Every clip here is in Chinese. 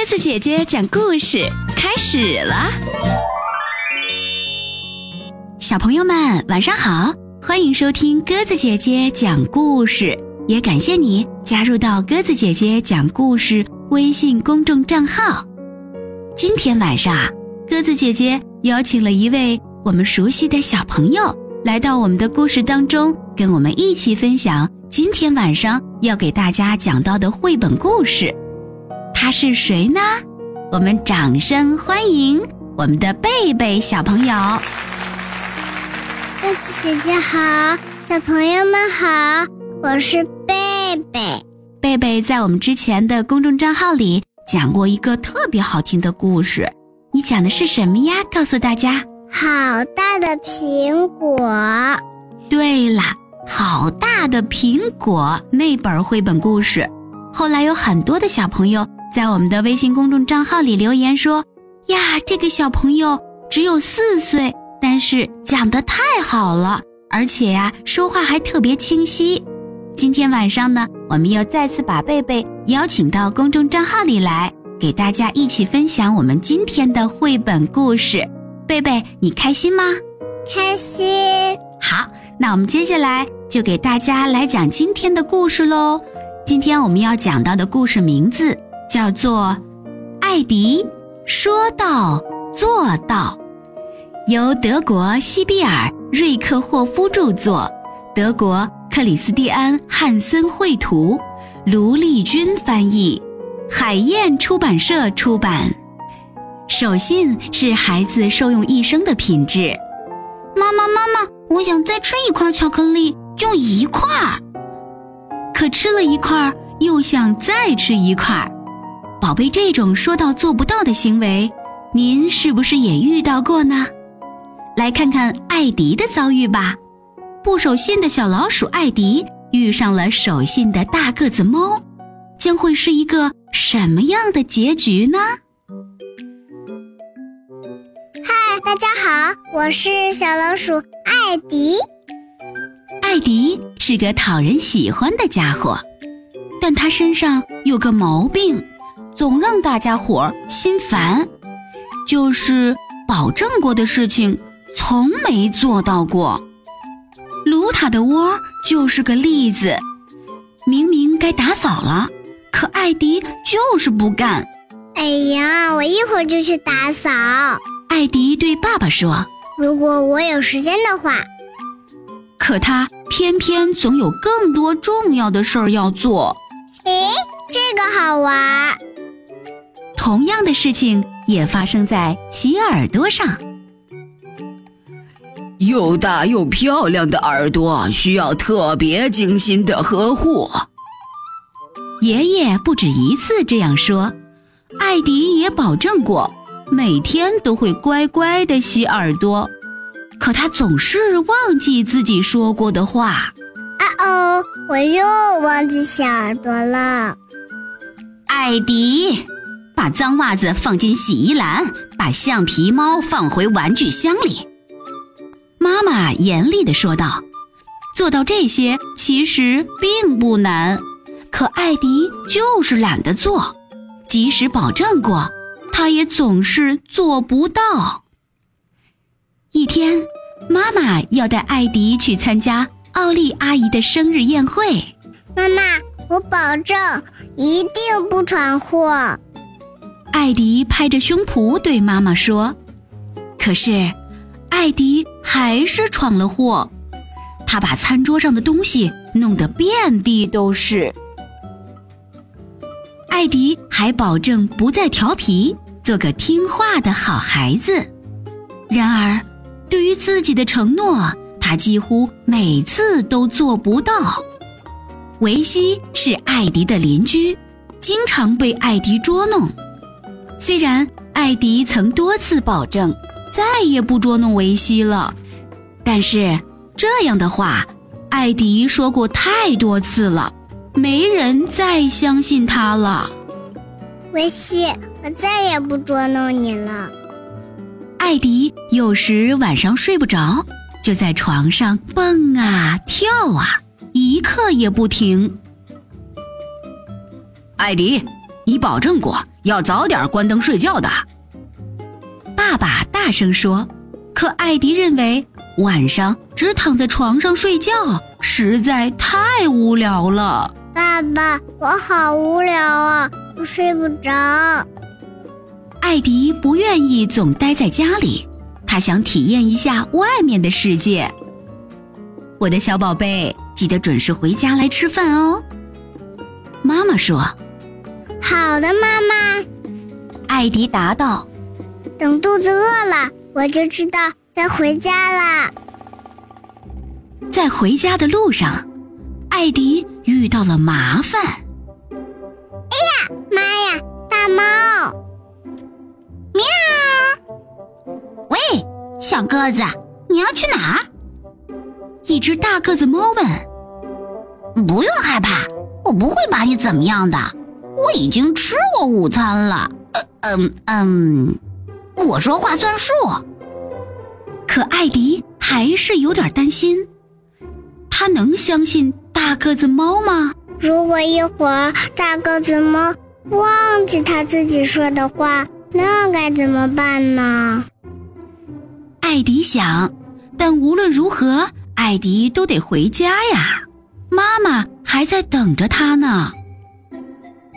鸽子姐姐讲故事开始了，小朋友们晚上好，欢迎收听鸽子姐姐讲故事，也感谢你加入到鸽子姐姐讲故事微信公众账号。今天晚上，鸽子姐姐邀请了一位我们熟悉的小朋友来到我们的故事当中，跟我们一起分享今天晚上要给大家讲到的绘本故事。他是谁呢？我们掌声欢迎我们的贝贝小朋友。鸽子姐姐好，小朋友们好，我是贝贝。贝贝在我们之前的公众账号里讲过一个特别好听的故事，你讲的是什么呀？告诉大家。好大的苹果。对了，好大的苹果那本绘本故事，后来有很多的小朋友。在我们的微信公众账号里留言说：“呀，这个小朋友只有四岁，但是讲得太好了，而且呀，说话还特别清晰。”今天晚上呢，我们又再次把贝贝邀请到公众账号里来，给大家一起分享我们今天的绘本故事。贝贝，你开心吗？开心。好，那我们接下来就给大家来讲今天的故事喽。今天我们要讲到的故事名字。叫做艾迪说到做到，由德国西比尔瑞克霍夫著作，德国克里斯蒂安汉森绘图，卢丽君翻译，海燕出版社出版。手信是孩子受用一生的品质。妈妈，妈妈，我想再吃一块巧克力，就一块儿。可吃了一块，又想再吃一块儿。宝贝，这种说到做不到的行为，您是不是也遇到过呢？来看看艾迪的遭遇吧。不守信的小老鼠艾迪遇上了守信的大个子猫，将会是一个什么样的结局呢？嗨，大家好，我是小老鼠艾迪。艾迪是个讨人喜欢的家伙，但他身上有个毛病。总让大家伙儿心烦，就是保证过的事情从没做到过。卢塔的窝就是个例子，明明该打扫了，可艾迪就是不干。哎呀，我一会儿就去打扫。艾迪对爸爸说：“如果我有时间的话。”可他偏偏总有更多重要的事儿要做。诶，这个好玩。同样的事情也发生在洗耳朵上。又大又漂亮的耳朵需要特别精心的呵护。爷爷不止一次这样说，艾迪也保证过每天都会乖乖的洗耳朵，可他总是忘记自己说过的话。啊哦，我又忘记洗耳朵了，艾迪。把脏袜子放进洗衣篮，把橡皮猫放回玩具箱里。妈妈严厉地说道：“做到这些其实并不难，可艾迪就是懒得做，即使保证过，他也总是做不到。”一天，妈妈要带艾迪去参加奥利阿姨的生日宴会。妈妈，我保证一定不闯祸。艾迪拍着胸脯对妈妈说：“可是，艾迪还是闯了祸。他把餐桌上的东西弄得遍地都是。艾迪还保证不再调皮，做个听话的好孩子。然而，对于自己的承诺，他几乎每次都做不到。维西是艾迪的邻居，经常被艾迪捉弄。”虽然艾迪曾多次保证再也不捉弄维西了，但是这样的话，艾迪说过太多次了，没人再相信他了。维西，我再也不捉弄你了。艾迪有时晚上睡不着，就在床上蹦啊跳啊，一刻也不停。艾迪。你保证过要早点关灯睡觉的。爸爸大声说。可艾迪认为晚上只躺在床上睡觉实在太无聊了。爸爸，我好无聊啊，我睡不着。艾迪不愿意总待在家里，他想体验一下外面的世界。我的小宝贝，记得准时回家来吃饭哦。妈妈说：“好的，妈妈。”艾迪答道：“等肚子饿了，我就知道该回家了。”在回家的路上，艾迪遇到了麻烦。哎呀，妈呀，大猫！喵！喂小个子，你要去哪儿？一只大个子猫问。不用害怕，我不会把你怎么样的。我已经吃过午餐了。呃嗯嗯，我说话算数。可艾迪还是有点担心，他能相信大个子猫吗？如果一会儿大个子猫忘记他自己说的话，那该怎么办呢？艾迪想，但无论如何，艾迪都得回家呀。妈妈还在等着他呢。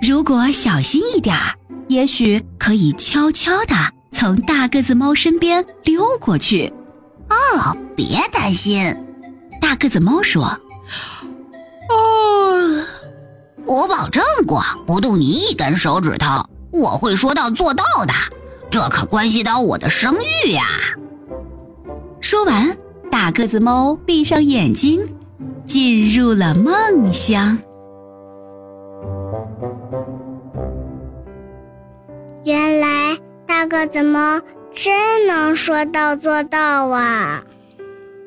如果小心一点儿，也许可以悄悄地从大个子猫身边溜过去。哦，别担心，大个子猫说：“哦，我保证过不动你一根手指头，我会说到做到的。这可关系到我的声誉呀。”说完，大个子猫闭上眼睛，进入了梦乡。大个子猫真能说到做到啊！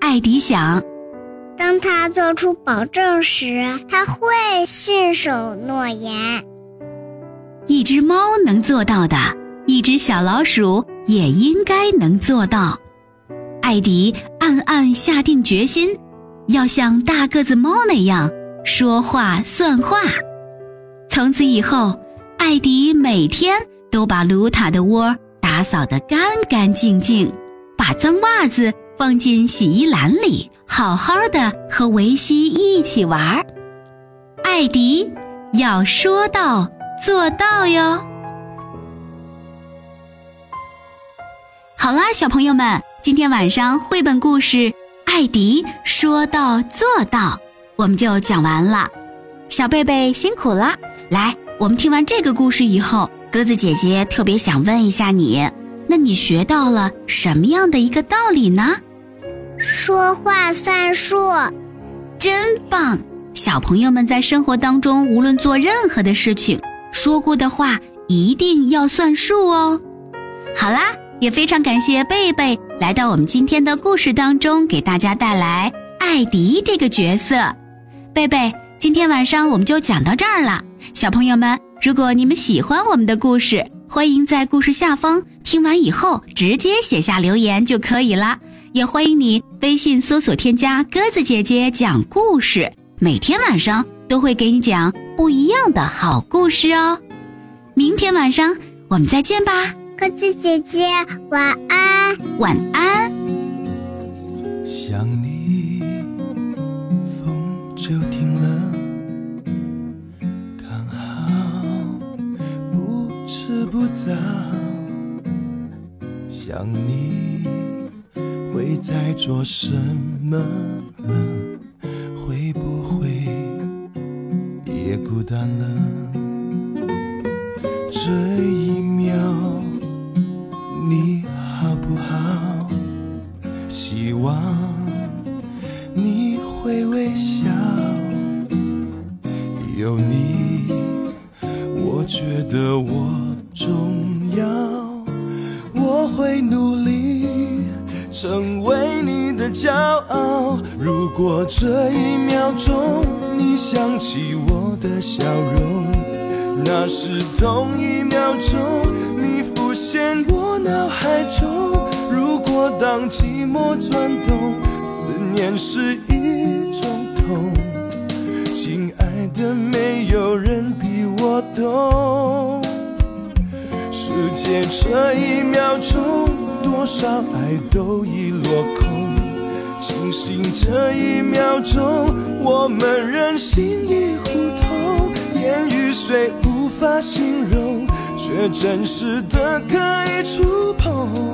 艾迪想，当他做出保证时，他会信守诺言。一只猫能做到的，一只小老鼠也应该能做到。艾迪暗暗下定决心，要像大个子猫那样说话算话。从此以后，艾迪每天都把卢塔的窝打扫得干干净净，把脏袜子放进洗衣篮里，好好的和维西一起玩。艾迪要说到做到哟。好啦，小朋友们。今天晚上绘本故事《艾迪说到做到》，我们就讲完了。小贝贝辛苦啦。来，我们听完这个故事以后，鸽子姐姐特别想问一下你，那你学到了什么样的一个道理呢？说话算数，真棒！小朋友们在生活当中，无论做任何的事情，说过的话一定要算数哦。好啦，也非常感谢贝贝。来到我们今天的故事当中，给大家带来艾迪这个角色。贝贝，今天晚上我们就讲到这儿了。小朋友们，如果你们喜欢我们的故事，欢迎在故事下方听完以后直接写下留言就可以了。也欢迎你微信搜索添加鸽子姐姐讲故事，每天晚上都会给你讲不一样的好故事哦。明天晚上我们再见吧。鸽子姐姐，晚安，晚安。想你迟不早。想你，会在做什么了？会不会也孤单了？这一秒。你好不好？希望你会微笑。有你，我觉得我重要。我会努力成为你的骄傲。如果这一秒钟你想起我的笑容，那是同一秒钟你浮现我。脑海中，如果当寂寞转动，思念是一种痛，亲爱的，没有人比我懂。世界这一秒钟，多少爱都已落空。庆幸这一秒钟，我们人心已互通，言语虽无法形容，却真实的可以触碰。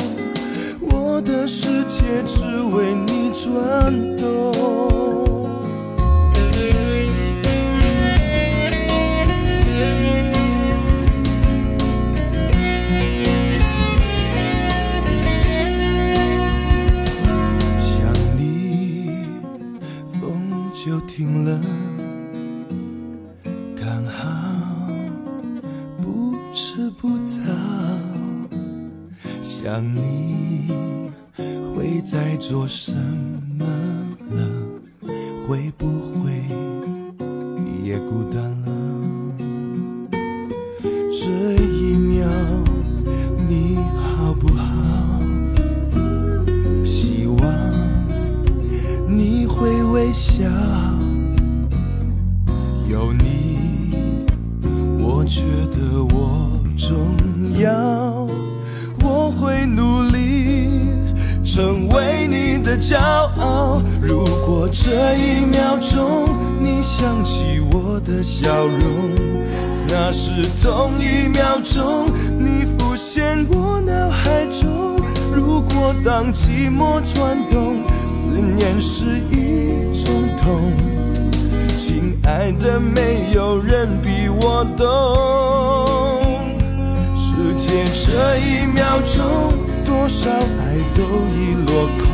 我的世界只为你转动。停了，刚好不迟不早。想你会在做什么了？会不会也孤单了？这一秒你好不好？希望你会微笑。骄傲。如果这一秒钟你想起我的笑容，那是同一秒钟你浮现我脑海中。如果当寂寞转动，思念是一种痛，亲爱的，没有人比我懂。世界这一秒钟，多少爱都已落空。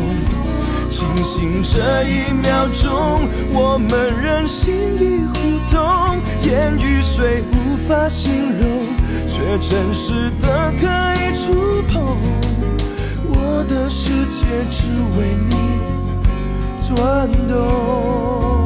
清醒这一秒钟，我们任心意互动。言语虽无法形容，却真实的可以触碰。我的世界只为你转动。